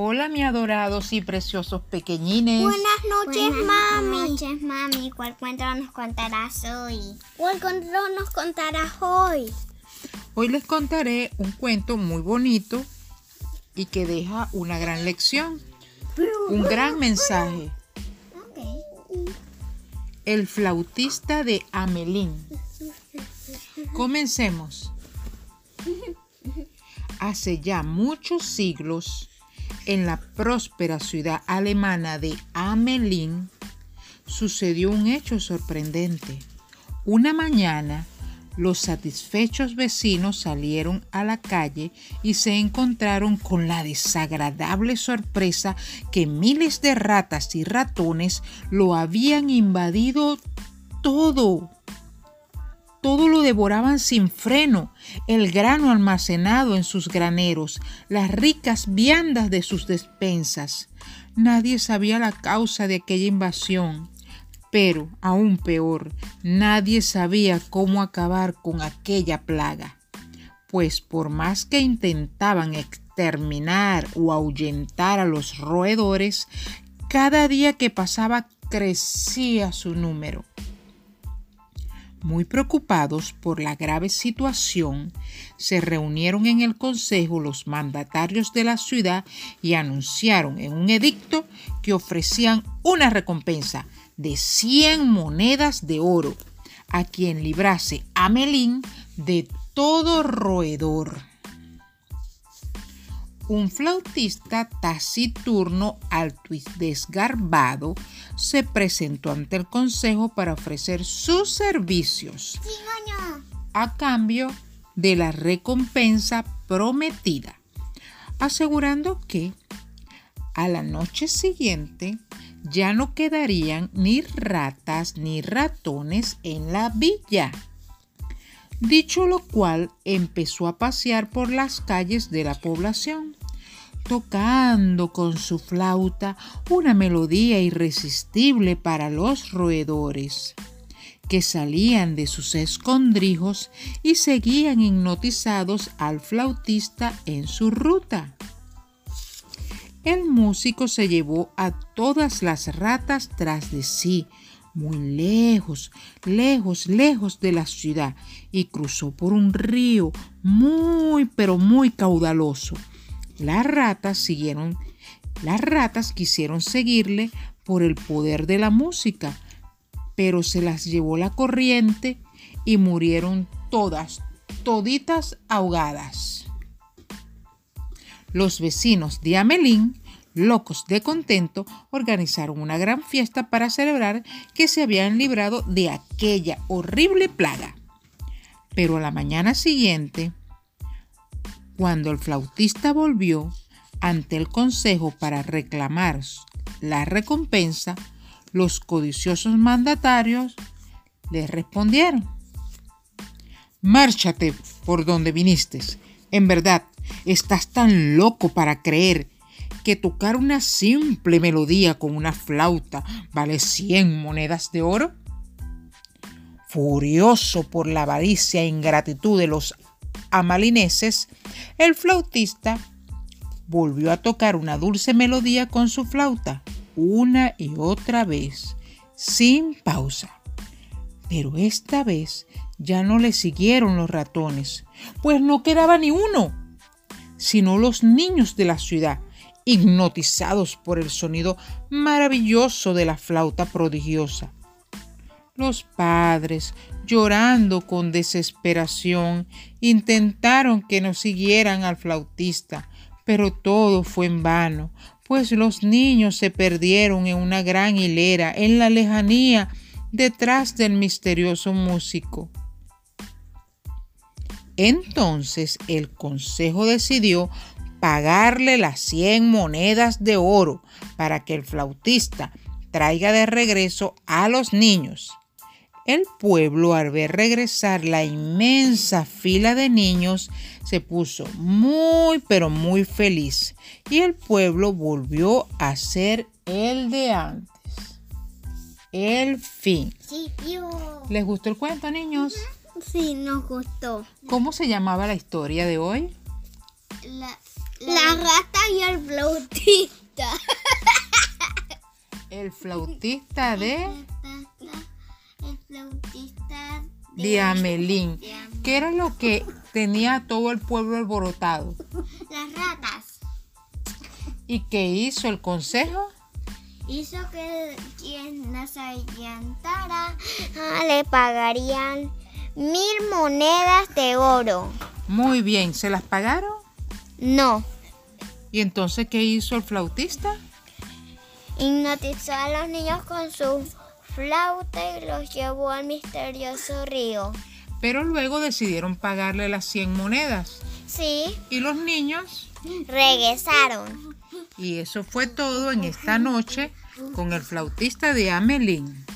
Hola, mi adorados y preciosos pequeñines. Buenas noches, mami. Buenas noches, mami. ¿Cuál cuento nos contarás hoy? ¿Cuál cuento nos contarás hoy? Hoy les contaré un cuento muy bonito y que deja una gran lección, un gran mensaje. El flautista de Amelín. Comencemos. Hace ya muchos siglos, en la próspera ciudad alemana de Amelín, sucedió un hecho sorprendente. Una mañana, los satisfechos vecinos salieron a la calle y se encontraron con la desagradable sorpresa que miles de ratas y ratones lo habían invadido todo todo lo devoraban sin freno, el grano almacenado en sus graneros, las ricas viandas de sus despensas. Nadie sabía la causa de aquella invasión, pero, aún peor, nadie sabía cómo acabar con aquella plaga, pues por más que intentaban exterminar o ahuyentar a los roedores, cada día que pasaba crecía su número. Muy preocupados por la grave situación, se reunieron en el Consejo los mandatarios de la ciudad y anunciaron en un edicto que ofrecían una recompensa de 100 monedas de oro a quien librase a Melín de todo roedor un flautista taciturno, alto y desgarbado se presentó ante el consejo para ofrecer sus servicios a cambio de la recompensa prometida, asegurando que a la noche siguiente ya no quedarían ni ratas ni ratones en la villa. Dicho lo cual, empezó a pasear por las calles de la población, tocando con su flauta una melodía irresistible para los roedores, que salían de sus escondrijos y seguían hipnotizados al flautista en su ruta. El músico se llevó a todas las ratas tras de sí, muy lejos, lejos, lejos de la ciudad y cruzó por un río muy, pero muy caudaloso. Las ratas siguieron, las ratas quisieron seguirle por el poder de la música, pero se las llevó la corriente y murieron todas, toditas ahogadas. Los vecinos de Amelín locos de contento, organizaron una gran fiesta para celebrar que se habían librado de aquella horrible plaga. Pero a la mañana siguiente, cuando el flautista volvió ante el consejo para reclamar la recompensa, los codiciosos mandatarios le respondieron, Márchate por donde viniste. En verdad, estás tan loco para creer que tocar una simple melodía con una flauta vale 100 monedas de oro? Furioso por la avaricia e ingratitud de los amalineses, el flautista volvió a tocar una dulce melodía con su flauta una y otra vez, sin pausa. Pero esta vez ya no le siguieron los ratones, pues no quedaba ni uno, sino los niños de la ciudad, hipnotizados por el sonido maravilloso de la flauta prodigiosa. Los padres, llorando con desesperación, intentaron que no siguieran al flautista, pero todo fue en vano, pues los niños se perdieron en una gran hilera en la lejanía detrás del misterioso músico. Entonces el consejo decidió pagarle las 100 monedas de oro para que el flautista traiga de regreso a los niños. El pueblo al ver regresar la inmensa fila de niños se puso muy pero muy feliz y el pueblo volvió a ser el de antes. El fin. ¿Les gustó el cuento, niños? Sí, nos gustó. ¿Cómo se llamaba la historia de hoy? La, La rata y el flautista. El flautista de, de Amelín. ¿Qué era lo que tenía todo el pueblo alborotado? Las ratas. ¿Y qué hizo el consejo? Hizo que quien nos ahuyentara ah, le pagarían mil monedas de oro. Muy bien, ¿se las pagaron? No. ¿Y entonces qué hizo el flautista? Hipnotizó a los niños con su flauta y los llevó al misterioso río. Pero luego decidieron pagarle las 100 monedas. Sí, ¿Y los niños? regresaron. Y eso fue todo en esta noche con el flautista de Amelín.